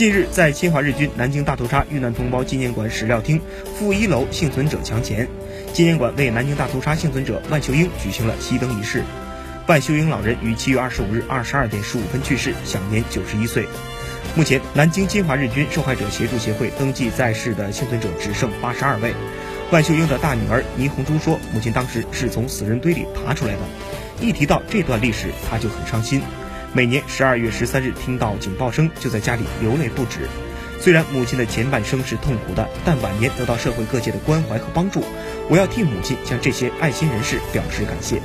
近日，在侵华日军南京大屠杀遇难同胞纪念馆史料厅负一楼幸存者墙前，纪念馆为南京大屠杀幸存者万秀英举行了熄灯仪式。万秀英老人于七月二十五日二十二点十五分去世，享年九十一岁。目前，南京侵华日军受害者协助协会登记在世的幸存者只剩八十二位。万秀英的大女儿倪红珠说：“母亲当时是从死人堆里爬出来的，一提到这段历史，她就很伤心。”每年十二月十三日听到警报声，就在家里流泪不止。虽然母亲的前半生是痛苦的，但晚年得到社会各界的关怀和帮助，我要替母亲向这些爱心人士表示感谢。